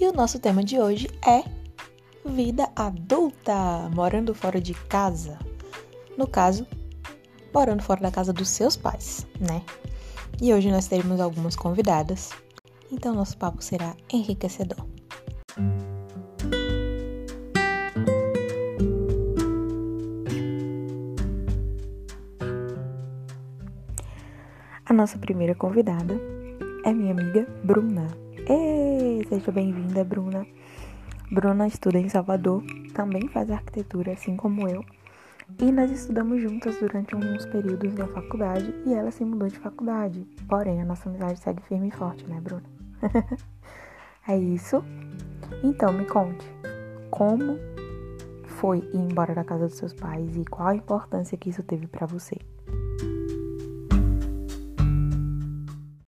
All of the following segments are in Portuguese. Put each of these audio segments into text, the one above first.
E o nosso tema de hoje é vida adulta, morando fora de casa. No caso, morando fora da casa dos seus pais, né? E hoje nós teremos algumas convidadas, então nosso papo será enriquecedor. A nossa primeira convidada é minha amiga Bruna. Seja bem-vinda, Bruna. Bruna estuda em Salvador, também faz arquitetura, assim como eu. E nós estudamos juntas durante alguns períodos da faculdade e ela se mudou de faculdade. Porém, a nossa amizade segue firme e forte, né, Bruna? é isso. Então, me conte, como foi ir embora da casa dos seus pais e qual a importância que isso teve para você?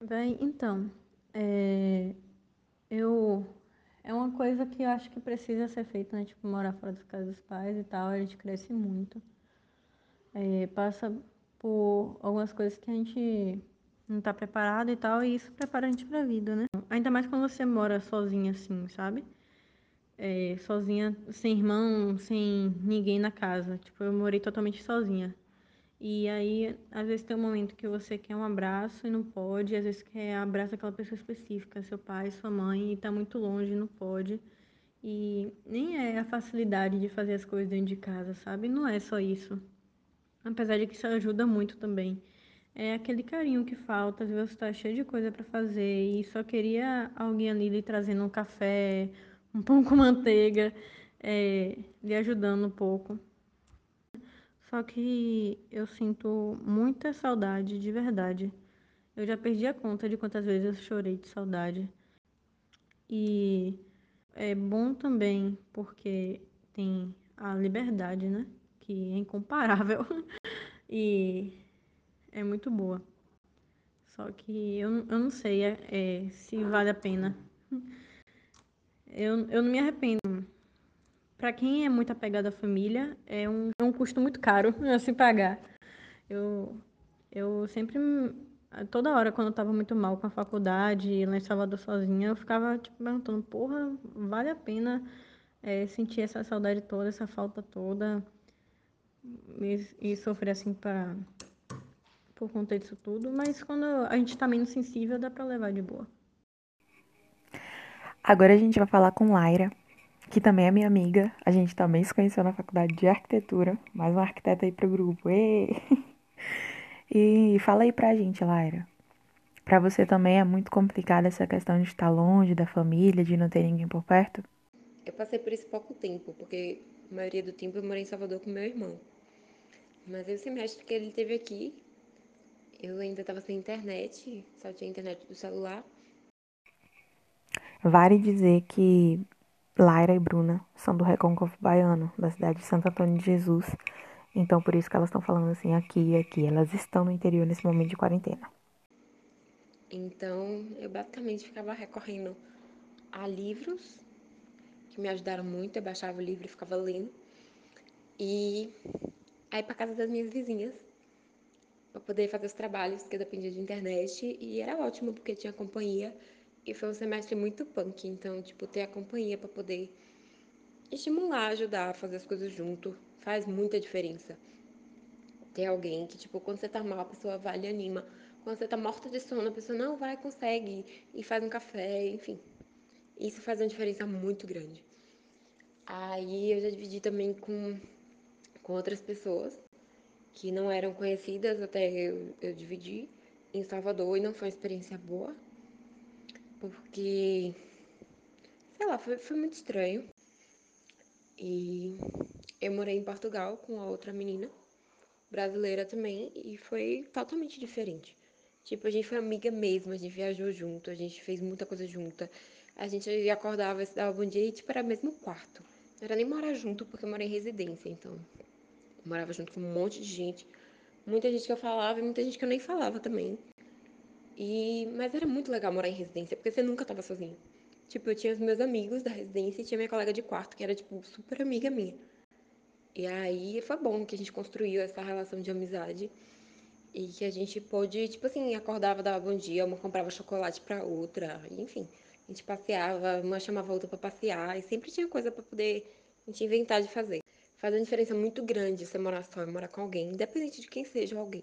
Bem, então, é, eu é uma coisa que eu acho que precisa ser feita, né? Tipo, morar fora das casas dos pais e tal, a gente cresce muito. É, passa por algumas coisas que a gente não tá preparado e tal, e isso prepara a gente pra vida, né? Ainda mais quando você mora sozinha, assim, sabe? É, sozinha, sem irmão, sem ninguém na casa. Tipo, eu morei totalmente sozinha. E aí, às vezes tem um momento que você quer um abraço e não pode, às vezes quer abraço aquela pessoa específica, seu pai, sua mãe, e tá muito longe não pode. E nem é a facilidade de fazer as coisas dentro de casa, sabe? Não é só isso. Apesar de que isso ajuda muito também. É aquele carinho que falta, às vezes você tá cheio de coisa para fazer e só queria alguém ali lhe trazendo um café, um pão com manteiga, é, lhe ajudando um pouco. Só que eu sinto muita saudade, de verdade. Eu já perdi a conta de quantas vezes eu chorei de saudade. E é bom também porque tem a liberdade, né? Que é incomparável. e é muito boa. Só que eu, eu não sei é, se vale a pena. Eu, eu não me arrependo para quem é muito apegado à família, é um, é um custo muito caro a se pagar. Eu, eu sempre, toda hora, quando eu estava muito mal com a faculdade, lá em Salvador sozinha, eu ficava tipo, perguntando: porra, vale a pena é, sentir essa saudade toda, essa falta toda e, e sofrer assim para por conta disso tudo? Mas quando a gente está menos sensível, dá para levar de boa. Agora a gente vai falar com Laira que também é minha amiga. A gente também se conheceu na faculdade de arquitetura. Mais uma arquiteta aí pro grupo. E, e fala aí pra gente, Laira. Pra você também é muito complicada essa questão de estar longe da família, de não ter ninguém por perto? Eu passei por isso pouco tempo, porque a maioria do tempo eu morei em Salvador com meu irmão. Mas aí o semestre que ele teve aqui, eu ainda estava sem internet, só tinha internet do celular. Vale dizer que Laira e Bruna são do Recôncavo Baiano, da cidade de Santo Antônio de Jesus. Então, por isso que elas estão falando assim aqui e aqui. Elas estão no interior nesse momento de quarentena. Então, eu basicamente ficava recorrendo a livros que me ajudaram muito. Eu baixava o livro e ficava lendo. E aí para casa das minhas vizinhas para poder fazer os trabalhos, que eu dependia de internet. E era ótimo porque tinha companhia e foi um semestre muito punk, então, tipo, ter a companhia para poder estimular, ajudar fazer as coisas junto, faz muita diferença. Ter alguém que, tipo, quando você tá mal, a pessoa vai e anima. Quando você tá morta de sono, a pessoa não vai, consegue, e faz um café, enfim. Isso faz uma diferença muito grande. Aí eu já dividi também com, com outras pessoas que não eram conhecidas, até eu, eu dividi em Salvador e não foi uma experiência boa porque, sei lá, foi, foi muito estranho. E eu morei em Portugal com a outra menina, brasileira também, e foi totalmente diferente. Tipo, a gente foi amiga mesmo, a gente viajou junto, a gente fez muita coisa junta. A gente acordava se dava bom dia e, tipo, era mesmo quarto. Não era nem morar junto, porque eu morei em residência, então. Eu morava junto com um monte de gente. Muita gente que eu falava e muita gente que eu nem falava também. E, mas era muito legal morar em residência, porque você nunca tava sozinho. Tipo, eu tinha os meus amigos da residência e tinha minha colega de quarto, que era, tipo, super amiga minha. E aí foi bom que a gente construiu essa relação de amizade. E que a gente pôde, tipo assim, acordava, dava bom dia, uma comprava chocolate pra outra, enfim. A gente passeava, uma chamava outra para passear, e sempre tinha coisa para poder a gente inventar de fazer. Faz uma diferença muito grande você morar só e morar com alguém, independente de quem seja alguém.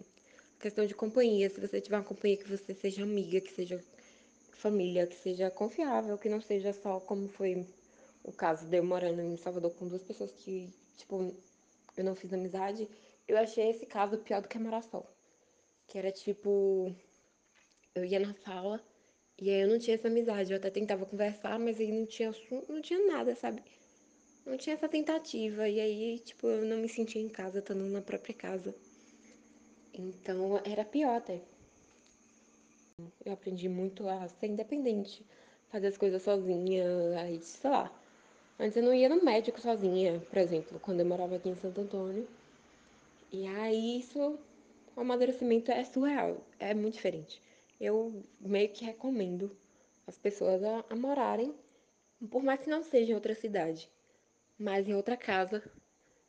Questão de companhia, se você tiver uma companhia que você seja amiga, que seja família, que seja confiável, que não seja só como foi o caso de eu morando em Salvador com duas pessoas que, tipo, eu não fiz amizade. Eu achei esse caso pior do que morar só. Que era tipo, eu ia na sala e aí eu não tinha essa amizade. Eu até tentava conversar, mas aí não tinha não tinha nada, sabe? Não tinha essa tentativa. E aí, tipo, eu não me sentia em casa, estando na própria casa. Então era pior até. Eu aprendi muito a ser independente, fazer as coisas sozinha, aí, sei lá. Antes eu não ia no médico sozinha, por exemplo, quando eu morava aqui em Santo Antônio. E aí isso, o amadurecimento é surreal, é muito diferente. Eu meio que recomendo as pessoas a, a morarem, por mais que não seja em outra cidade, mas em outra casa,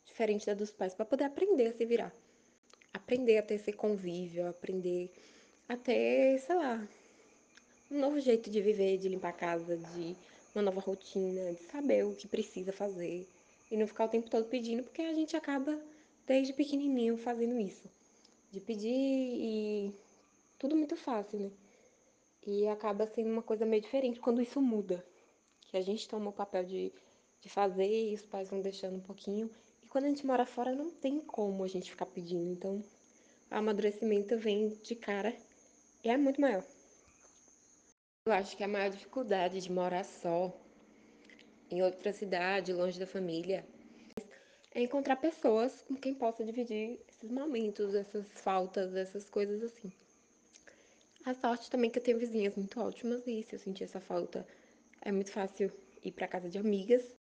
diferente da dos pais, para poder aprender a se virar. Aprender a ter esse convívio, aprender a ter, sei lá, um novo jeito de viver, de limpar a casa, de uma nova rotina, de saber o que precisa fazer e não ficar o tempo todo pedindo, porque a gente acaba desde pequenininho fazendo isso, de pedir e tudo muito fácil, né? E acaba sendo uma coisa meio diferente quando isso muda, que a gente toma o papel de, de fazer e os pais vão deixando um pouquinho. Quando a gente mora fora, não tem como a gente ficar pedindo. Então, o amadurecimento vem de cara e é muito maior. Eu acho que a maior dificuldade de morar só em outra cidade, longe da família, é encontrar pessoas com quem possa dividir esses momentos, essas faltas, essas coisas assim. A sorte também é que eu tenho vizinhas muito ótimas e se eu sentir essa falta, é muito fácil ir para casa de amigas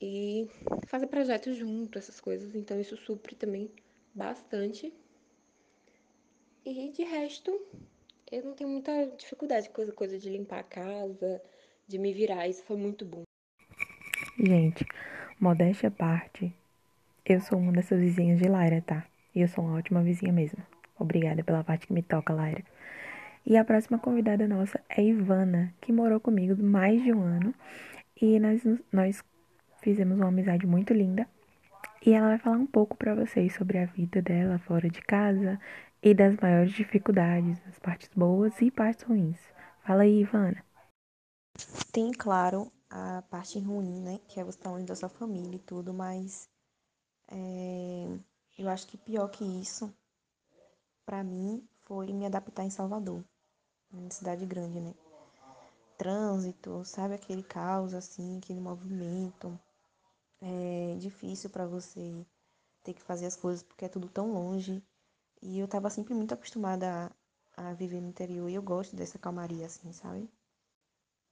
e fazer projetos junto, essas coisas. Então isso supre também bastante. E de resto, eu não tenho muita dificuldade com essa coisa de limpar a casa, de me virar. Isso foi muito bom. Gente, modéstia à parte, eu sou uma dessas vizinhas de Laira, tá? E eu sou uma ótima vizinha mesmo. Obrigada pela parte que me toca, Laira. E a próxima convidada nossa é Ivana, que morou comigo mais de um ano. E nós, nós fizemos uma amizade muito linda. E ela vai falar um pouco para vocês sobre a vida dela fora de casa e das maiores dificuldades, as partes boas e partes ruins. Fala aí, Ivana. Tem, claro, a parte ruim, né? Que é você estar longe da sua família e tudo, mas é, eu acho que pior que isso, para mim, foi me adaptar em Salvador, em cidade grande, né? Trânsito, sabe aquele caos assim, aquele movimento. É difícil para você ter que fazer as coisas porque é tudo tão longe. E eu tava sempre muito acostumada a, a viver no interior e eu gosto dessa calmaria, assim, sabe?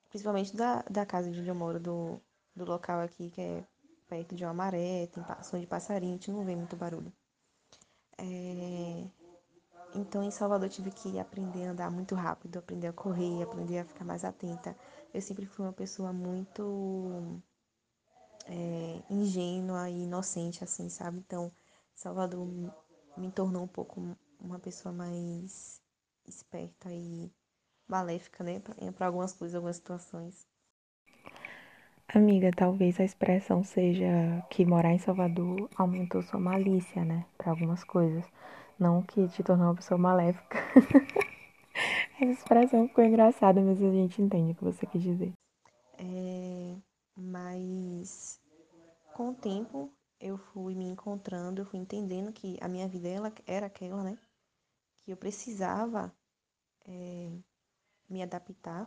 Principalmente da, da casa onde eu moro, do, do local aqui, que é perto de uma maré, tem som de passarinho, a gente não vê muito barulho. É... Então, em Salvador, tive que aprender a andar muito rápido, aprender a correr, aprender a ficar mais atenta. Eu sempre fui uma pessoa muito é, ingênua e inocente, assim, sabe? Então, Salvador me tornou um pouco uma pessoa mais esperta e maléfica, né, para algumas coisas, algumas situações. Amiga, talvez a expressão seja que morar em Salvador aumentou sua malícia, né, para algumas coisas, não que te tornou uma pessoa maléfica. Essa expressão ficou engraçada, mas a gente entende o que você quis dizer. Mas com o tempo eu fui me encontrando, eu fui entendendo que a minha vida ela era aquela, né? Que eu precisava é, me adaptar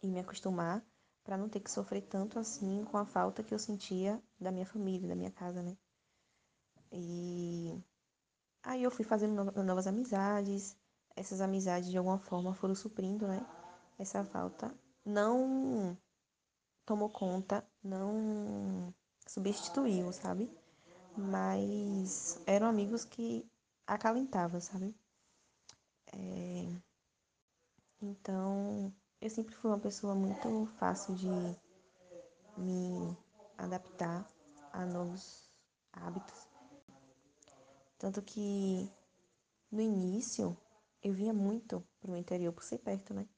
e me acostumar para não ter que sofrer tanto assim com a falta que eu sentia da minha família, da minha casa, né? E aí eu fui fazendo novas amizades, essas amizades de alguma forma foram suprindo, né? Essa falta. Não tomou conta, não substituiu, sabe? Mas eram amigos que acalentavam, sabe? É... Então, eu sempre fui uma pessoa muito fácil de me adaptar a novos hábitos. Tanto que no início eu vinha muito pro interior por ser perto, né?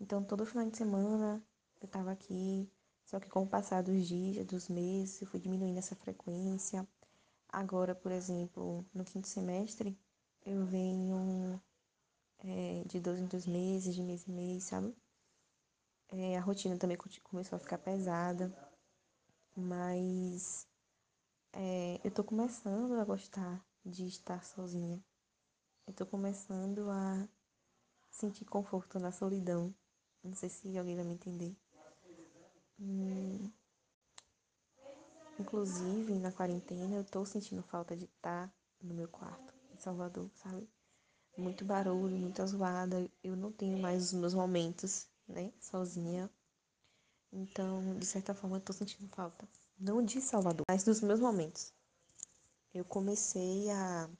Então, todo final de semana eu estava aqui, só que com o passar dos dias, dos meses, eu fui diminuindo essa frequência. Agora, por exemplo, no quinto semestre, eu venho é, de dois em dois meses, de mês em mês, sabe? É, a rotina também começou a ficar pesada, mas é, eu tô começando a gostar de estar sozinha. Eu tô começando a sentir conforto na solidão. Não sei se alguém vai me entender. Inclusive, na quarentena, eu tô sentindo falta de estar no meu quarto, em Salvador, sabe? Muito barulho, muita zoada. Eu não tenho mais os meus momentos, né? Sozinha. Então, de certa forma, eu tô sentindo falta. Não de Salvador, mas dos meus momentos. Eu comecei a.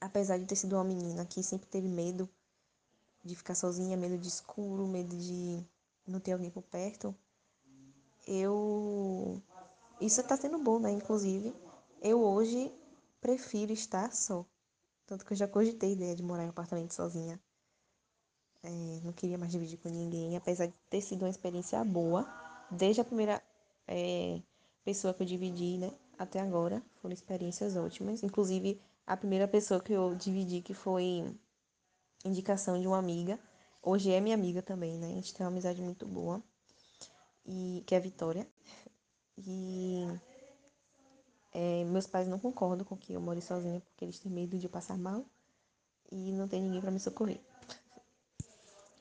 Apesar de ter sido uma menina que sempre teve medo de ficar sozinha, medo de escuro, medo de não ter alguém por perto, eu. Isso está sendo bom, né? Inclusive, eu hoje prefiro estar só. Tanto que eu já cogitei a ideia de morar em apartamento sozinha. É, não queria mais dividir com ninguém, apesar de ter sido uma experiência boa, desde a primeira é, pessoa que eu dividi, né? Até agora, foram experiências ótimas. Inclusive, a primeira pessoa que eu dividi, que foi indicação de uma amiga, hoje é minha amiga também, né? A gente tem uma amizade muito boa e que é a Vitória. E é, meus pais não concordam com que eu more sozinha porque eles têm medo de eu passar mal e não tem ninguém para me socorrer.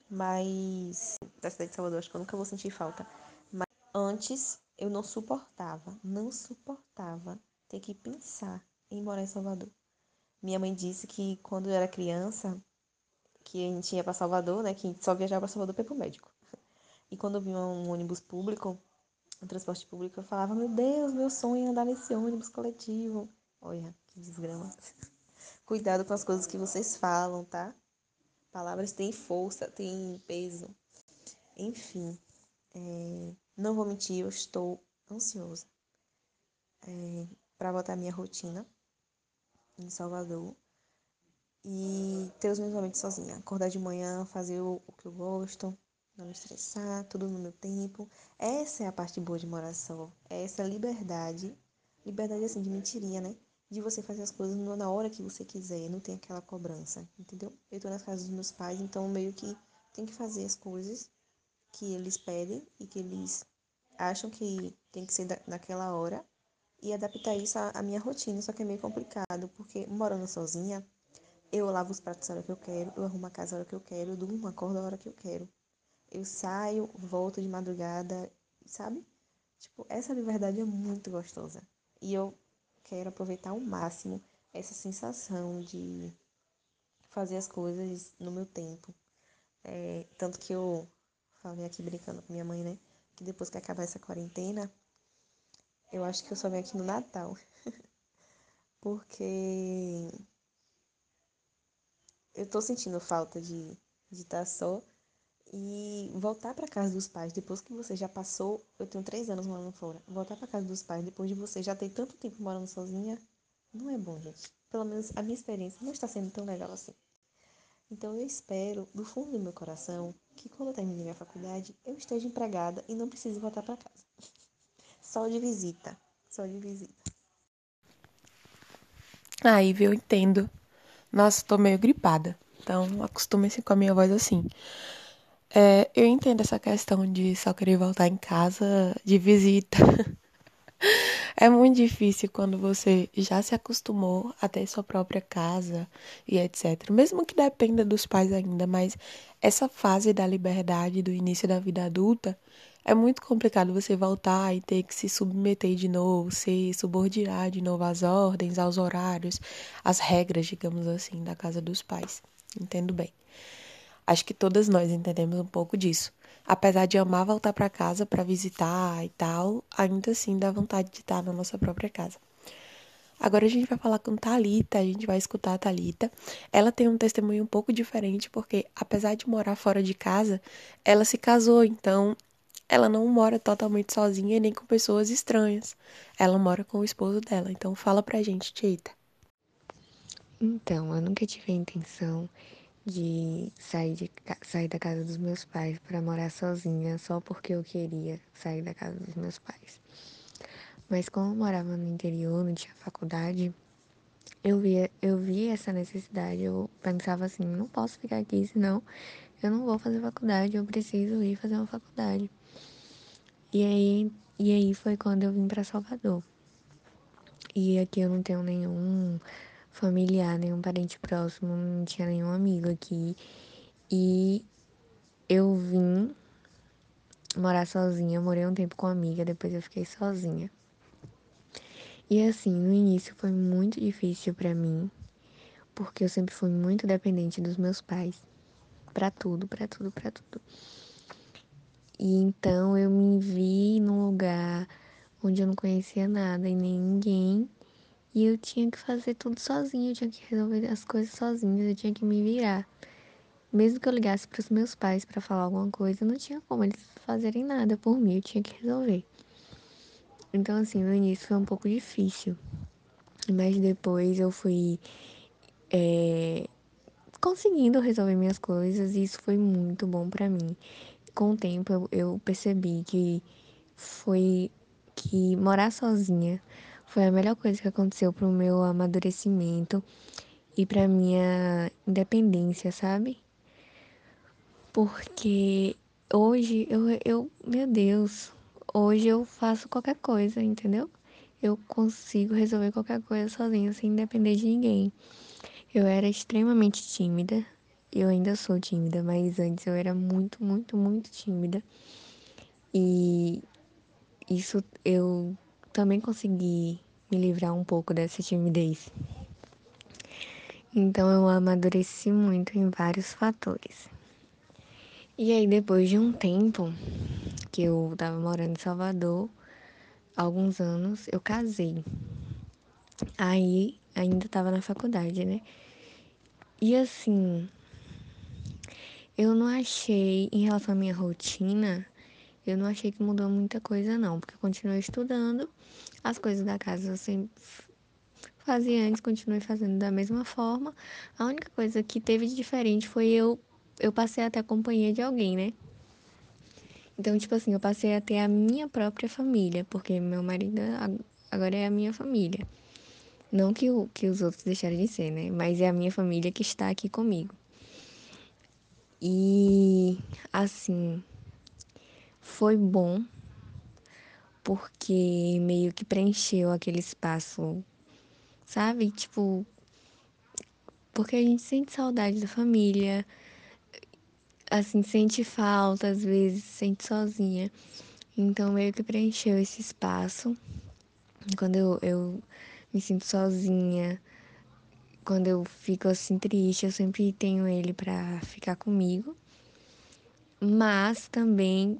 Mas da cidade de Salvador acho que eu nunca vou sentir falta. Mas antes eu não suportava, não suportava ter que pensar em morar em Salvador. Minha mãe disse que quando eu era criança, que a gente ia para Salvador, né, que a gente só viajava para Salvador para ir pro médico. E quando eu vi um ônibus público, um transporte público, eu falava, meu Deus, meu sonho é andar nesse ônibus coletivo. Olha, que desgrama. Cuidado com as coisas que vocês falam, tá? Palavras têm força, têm peso. Enfim, é, não vou mentir, eu estou ansiosa é, para botar minha rotina em Salvador e ter os meus momentos sozinha. Acordar de manhã, fazer o, o que eu gosto, não me estressar, tudo no meu tempo. Essa é a parte boa de morar só. É essa liberdade. Liberdade assim, de mentirinha, né? De você fazer as coisas na hora que você quiser, não tem aquela cobrança, entendeu? Eu tô nas casas dos meus pais, então meio que tem que fazer as coisas que eles pedem e que eles acham que tem que ser da, naquela hora e adaptar isso à, à minha rotina, só que é meio complicado, porque morando sozinha, eu lavo os pratos a hora que eu quero, eu arrumo a casa a hora que eu quero, eu durmo, acordo a hora que eu quero. Eu saio, volto de madrugada, sabe? Tipo, essa liberdade é muito gostosa. E eu quero aproveitar ao máximo essa sensação de fazer as coisas no meu tempo. É, tanto que eu falei aqui brincando com minha mãe, né? Que depois que acabar essa quarentena, eu acho que eu só venho aqui no Natal. Porque eu tô sentindo falta de, de estar só e voltar para casa dos pais depois que você já passou, eu tenho três anos morando fora, voltar para casa dos pais depois de você já ter tanto tempo morando sozinha, não é bom, gente. Pelo menos a minha experiência não está sendo tão legal assim. Então eu espero, do fundo do meu coração, que quando eu termine minha faculdade, eu esteja empregada e não precise voltar para casa. Só de visita, só de visita. Aí, viu, eu entendo. Nossa, tô meio gripada. Então, acostume-se com a minha voz assim. É, eu entendo essa questão de só querer voltar em casa de visita. É muito difícil quando você já se acostumou a ter sua própria casa e etc. Mesmo que dependa dos pais ainda, mas essa fase da liberdade do início da vida adulta é muito complicado você voltar e ter que se submeter de novo, se subordinar de novo às ordens, aos horários, às regras, digamos assim, da casa dos pais. Entendo bem. Acho que todas nós entendemos um pouco disso. Apesar de amar voltar para casa para visitar e tal, ainda assim dá vontade de estar na nossa própria casa. Agora a gente vai falar com Talita, a gente vai escutar a Talita. Ela tem um testemunho um pouco diferente porque apesar de morar fora de casa, ela se casou, então ela não mora totalmente sozinha nem com pessoas estranhas. Ela mora com o esposo dela. Então fala pra gente, Tita. Então, eu nunca tive a intenção de sair, de sair da casa dos meus pais para morar sozinha só porque eu queria sair da casa dos meus pais. Mas como eu morava no interior, não tinha faculdade, eu via, eu via essa necessidade. Eu pensava assim, não posso ficar aqui, senão eu não vou fazer faculdade, eu preciso ir fazer uma faculdade. E aí, e aí foi quando eu vim para Salvador. E aqui eu não tenho nenhum familiar, nenhum parente próximo, não tinha nenhum amigo aqui. E eu vim morar sozinha, morei um tempo com uma amiga, depois eu fiquei sozinha. E assim, no início foi muito difícil para mim, porque eu sempre fui muito dependente dos meus pais, para tudo, para tudo, para tudo. E então eu me vi num lugar onde eu não conhecia nada e nem ninguém, e eu tinha que fazer tudo sozinha, eu tinha que resolver as coisas sozinha, eu tinha que me virar. Mesmo que eu ligasse para os meus pais para falar alguma coisa, não tinha como eles fazerem nada por mim, eu tinha que resolver. Então, assim, no início foi um pouco difícil, mas depois eu fui é, conseguindo resolver minhas coisas e isso foi muito bom para mim. Com o tempo eu, eu percebi que foi que morar sozinha foi a melhor coisa que aconteceu pro meu amadurecimento e pra minha independência, sabe? Porque hoje eu, eu, meu Deus, hoje eu faço qualquer coisa, entendeu? Eu consigo resolver qualquer coisa sozinha, sem depender de ninguém. Eu era extremamente tímida, eu ainda sou tímida, mas antes eu era muito, muito, muito tímida. E isso eu também consegui me livrar um pouco dessa timidez. Então eu amadureci muito em vários fatores. E aí depois de um tempo que eu tava morando em Salvador, alguns anos, eu casei. Aí ainda tava na faculdade, né? E assim, eu não achei, em relação à minha rotina, eu não achei que mudou muita coisa não, porque eu continuei estudando, as coisas da casa eu sempre fazia antes, continuei fazendo da mesma forma. A única coisa que teve de diferente foi eu eu passei a ter a companhia de alguém, né? Então, tipo assim, eu passei a ter a minha própria família, porque meu marido agora é a minha família. Não que, o, que os outros deixaram de ser, né? Mas é a minha família que está aqui comigo. E, assim, foi bom, porque meio que preencheu aquele espaço sabe? Tipo, porque a gente sente saudade da família, assim, sente falta, às vezes, sente sozinha. Então, meio que preencheu esse espaço. Quando eu, eu me sinto sozinha, quando eu fico assim triste, eu sempre tenho ele para ficar comigo. Mas também,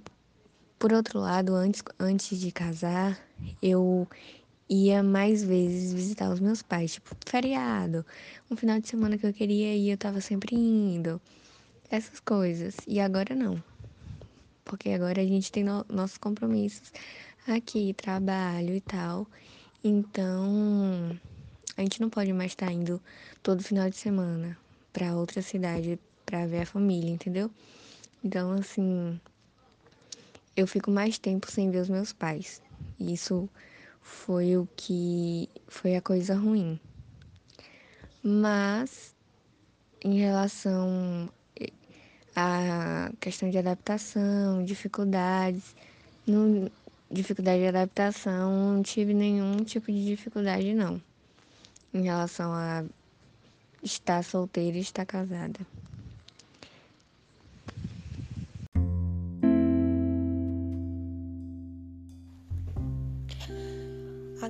por outro lado, antes, antes de casar, eu ia mais vezes visitar os meus pais, tipo, feriado, um final de semana que eu queria ir, eu tava sempre indo. Essas coisas. E agora não. Porque agora a gente tem no, nossos compromissos aqui, trabalho e tal. Então, a gente não pode mais estar tá indo todo final de semana para outra cidade para ver a família, entendeu? Então, assim, eu fico mais tempo sem ver os meus pais. E isso foi o que foi a coisa ruim. Mas em relação à questão de adaptação, dificuldades, não, dificuldade de adaptação, não tive nenhum tipo de dificuldade não. Em relação a estar solteira e estar casada.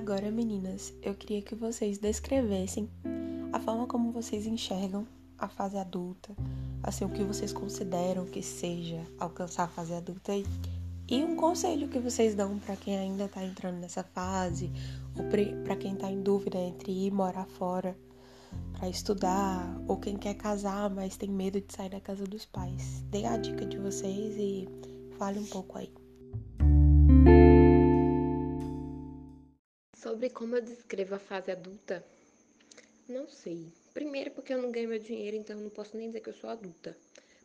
Agora, meninas, eu queria que vocês descrevessem a forma como vocês enxergam a fase adulta, assim, o que vocês consideram que seja alcançar a fase adulta e, e um conselho que vocês dão para quem ainda tá entrando nessa fase ou para quem tá em dúvida entre ir morar fora para estudar ou quem quer casar, mas tem medo de sair da casa dos pais. Dê a dica de vocês e fale um pouco aí. Sobre como eu descrevo a fase adulta, não sei, Primeiro, porque eu não ganho meu dinheiro, então não posso nem dizer que eu sou adulta.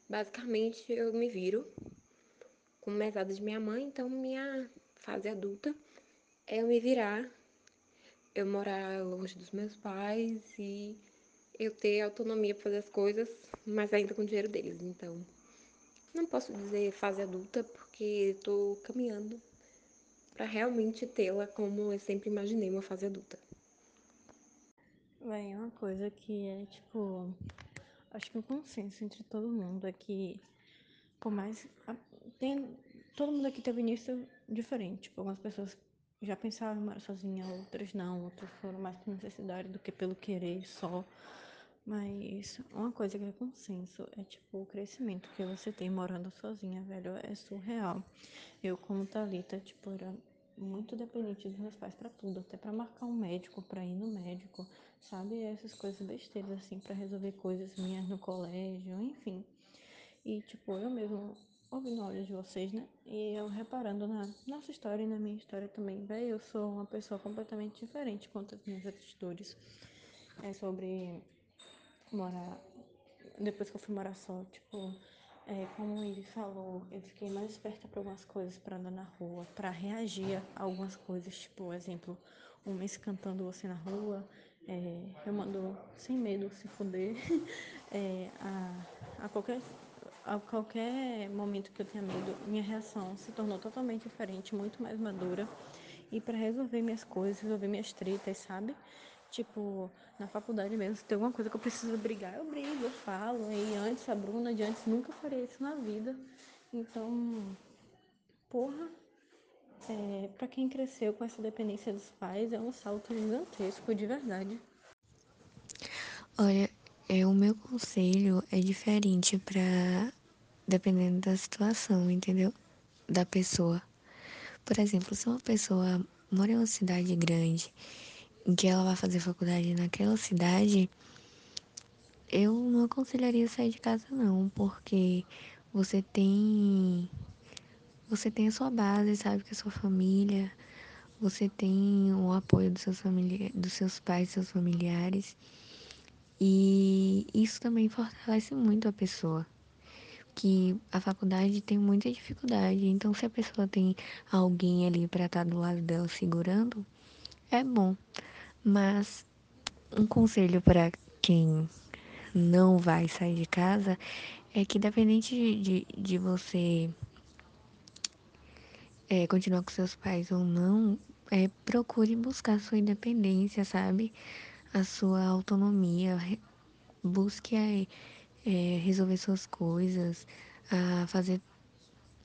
Basicamente, eu me viro com mesada de minha mãe, então minha fase adulta é eu me virar, eu morar longe dos meus pais e eu ter autonomia para fazer as coisas, mas ainda com o dinheiro deles. Então, não posso dizer fase adulta porque estou caminhando para realmente tê-la como eu sempre imaginei uma fase adulta. Bem, uma coisa que é tipo. Acho que o consenso entre todo mundo é que, por mais. Tem, todo mundo aqui teve início diferente. Tipo, algumas pessoas já pensavam em morar sozinha, outras não. Outras foram mais por necessidade do que pelo querer só. Mas uma coisa que é consenso é tipo o crescimento que você tem morando sozinha, velho, é surreal. Eu como Thalita, tipo, era muito dependente dos meus pais para tudo, até para marcar um médico, para ir no médico, sabe? Essas coisas besteiras assim para resolver coisas minhas no colégio, enfim. E tipo, eu mesmo ouvindo áudio de vocês, né? E eu reparando na nossa história e na minha história também, velho, eu sou uma pessoa completamente diferente quanto às minhas atitudes. É sobre morar. Depois que eu fui morar só, tipo, é, como ele falou, eu fiquei mais esperta para algumas coisas, para andar na rua, para reagir a algumas coisas, tipo, exemplo, um mês cantando você na rua, é, eu mando sem medo se fuder, é, a, a, qualquer, a qualquer momento que eu tinha medo, minha reação se tornou totalmente diferente, muito mais madura, e para resolver minhas coisas, resolver minhas tretas, sabe? Tipo, na faculdade mesmo, se tem alguma coisa que eu preciso brigar, eu brigo, eu falo. E antes, a Bruna de antes nunca faria isso na vida. Então, porra, é, para quem cresceu com essa dependência dos pais, é um salto gigantesco, de verdade. Olha, é, o meu conselho é diferente para dependendo da situação, entendeu? Da pessoa. Por exemplo, se uma pessoa mora em uma cidade grande em que ela vai fazer faculdade naquela cidade, eu não aconselharia sair de casa não, porque você tem você tem a sua base, sabe que é a sua família, você tem o apoio dos seus familiares, dos seus pais, seus familiares. E isso também fortalece muito a pessoa. Que a faculdade tem muita dificuldade, então se a pessoa tem alguém ali para estar tá do lado dela segurando, é bom. Mas um conselho para quem não vai sair de casa é que, independente de, de, de você é, continuar com seus pais ou não, é, procure buscar sua independência, sabe? A sua autonomia. Busque é, resolver suas coisas, a fazer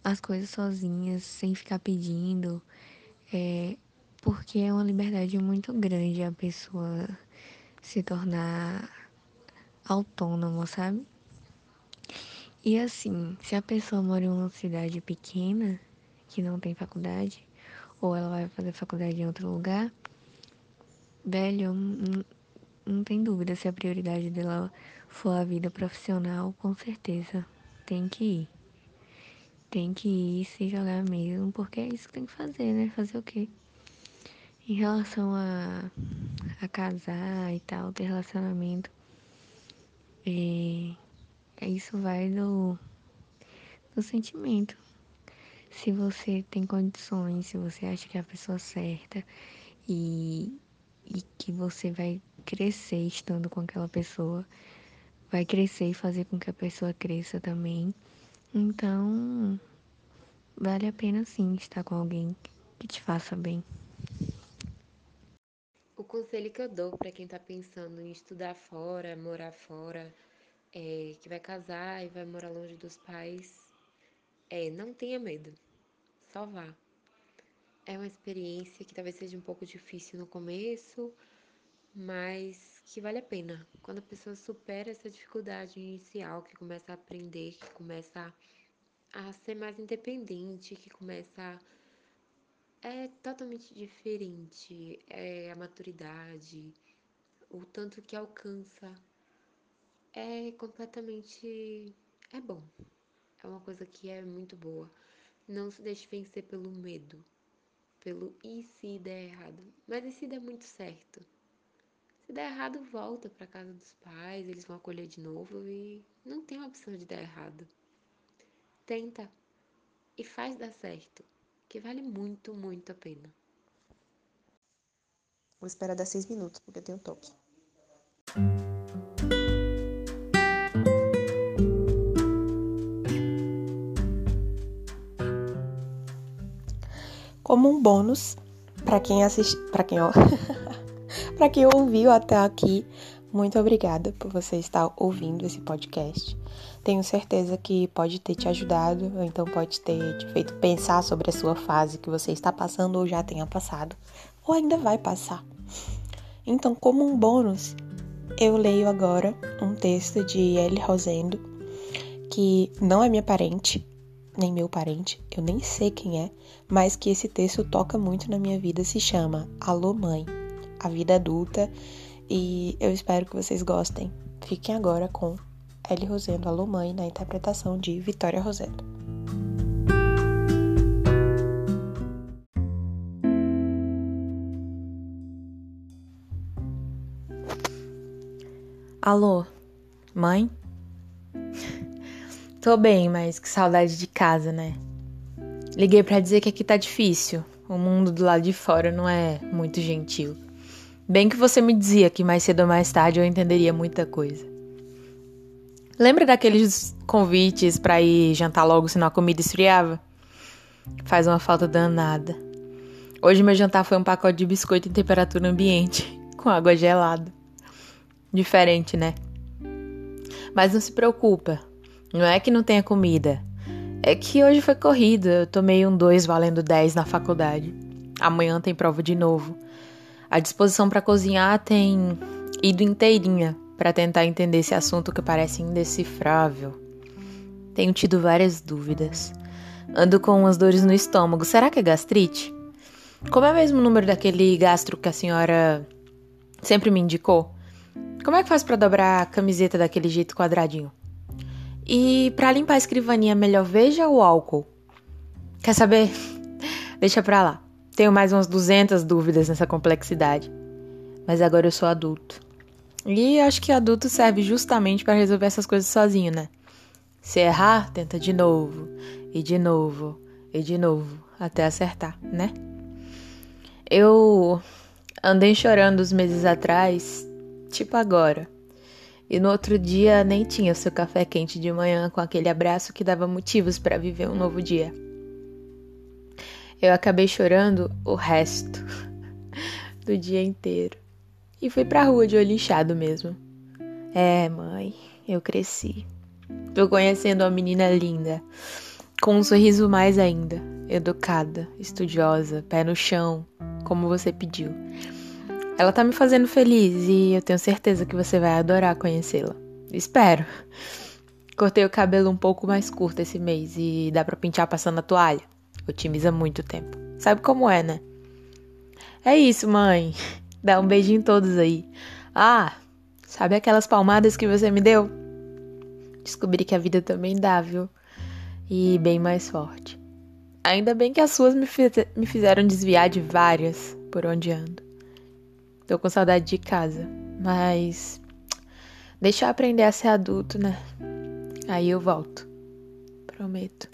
as coisas sozinhas, sem ficar pedindo. É, porque é uma liberdade muito grande a pessoa se tornar autônoma, sabe? E assim, se a pessoa mora em uma cidade pequena, que não tem faculdade, ou ela vai fazer faculdade em outro lugar, velho, não, não tem dúvida se a prioridade dela for a vida profissional, com certeza tem que ir. Tem que ir se jogar mesmo, porque é isso que tem que fazer, né? Fazer o quê? Em relação a, a casar e tal, ter relacionamento, é, é isso vai do, do sentimento. Se você tem condições, se você acha que é a pessoa certa e, e que você vai crescer estando com aquela pessoa, vai crescer e fazer com que a pessoa cresça também. Então, vale a pena sim estar com alguém que te faça bem. O conselho que eu dou para quem está pensando em estudar fora, morar fora, é, que vai casar e vai morar longe dos pais, é não tenha medo, só vá. É uma experiência que talvez seja um pouco difícil no começo, mas que vale a pena. Quando a pessoa supera essa dificuldade inicial, que começa a aprender, que começa a ser mais independente, que começa a é totalmente diferente. É a maturidade, o tanto que alcança. É completamente. É bom. É uma coisa que é muito boa. Não se deixe vencer pelo medo. Pelo e se der errado. Mas e se der muito certo? Se der errado, volta para casa dos pais, eles vão acolher de novo e não tem opção de dar errado. Tenta e faz dar certo, que vale muito, muito a pena. Vou esperar dar seis minutos, porque eu tenho toque. Como um bônus, para quem assiste, para quem ó, para quem ouviu até aqui, muito obrigada por você estar ouvindo esse podcast. Tenho certeza que pode ter te ajudado, ou então pode ter te feito pensar sobre a sua fase que você está passando ou já tenha passado, ou ainda vai passar. Então, como um bônus, eu leio agora um texto de Ellie Rosendo, que não é minha parente, nem meu parente, eu nem sei quem é, mas que esse texto toca muito na minha vida, se chama Alô Mãe, a vida adulta, e eu espero que vocês gostem. Fiquem agora com Ellie Rosendo, Alô Mãe, na interpretação de Vitória Rosendo. Alô, mãe? Tô bem, mas que saudade de casa, né? Liguei para dizer que aqui tá difícil. O mundo do lado de fora não é muito gentil. Bem que você me dizia que mais cedo ou mais tarde eu entenderia muita coisa. Lembra daqueles convites para ir jantar logo senão a comida esfriava? Faz uma falta danada. Hoje meu jantar foi um pacote de biscoito em temperatura ambiente, com água gelada. Diferente, né? Mas não se preocupa, não é que não tenha comida. É que hoje foi corrida, eu tomei um 2 valendo 10 na faculdade. Amanhã tem prova de novo. A disposição para cozinhar tem ido inteirinha para tentar entender esse assunto que parece indecifrável. Tenho tido várias dúvidas. Ando com umas dores no estômago. Será que é gastrite? Como é o mesmo número daquele gastro que a senhora sempre me indicou? Como é que faz para dobrar a camiseta daquele jeito quadradinho? E para limpar a escrivaninha, melhor veja o álcool. Quer saber? Deixa pra lá. Tenho mais umas 200 dúvidas nessa complexidade. Mas agora eu sou adulto. E acho que adulto serve justamente para resolver essas coisas sozinho, né? Se errar, tenta de novo, e de novo, e de novo, até acertar, né? Eu andei chorando uns meses atrás, tipo agora. E no outro dia nem tinha seu café quente de manhã com aquele abraço que dava motivos para viver um novo dia. Eu acabei chorando o resto do dia inteiro. E fui pra rua de olho inchado mesmo. É, mãe, eu cresci. Tô conhecendo uma menina linda, com um sorriso mais ainda, educada, estudiosa, pé no chão, como você pediu. Ela tá me fazendo feliz e eu tenho certeza que você vai adorar conhecê-la. Espero. Cortei o cabelo um pouco mais curto esse mês e dá pra pintar passando a toalha. Otimiza muito o tempo. Sabe como é, né? É isso, mãe. Dá um beijinho em todos aí. Ah, sabe aquelas palmadas que você me deu? Descobri que a vida também dá, viu? E bem mais forte. Ainda bem que as suas me, fiz me fizeram desviar de várias por onde ando. Tô com saudade de casa, mas deixa eu aprender a ser adulto, né? Aí eu volto. Prometo.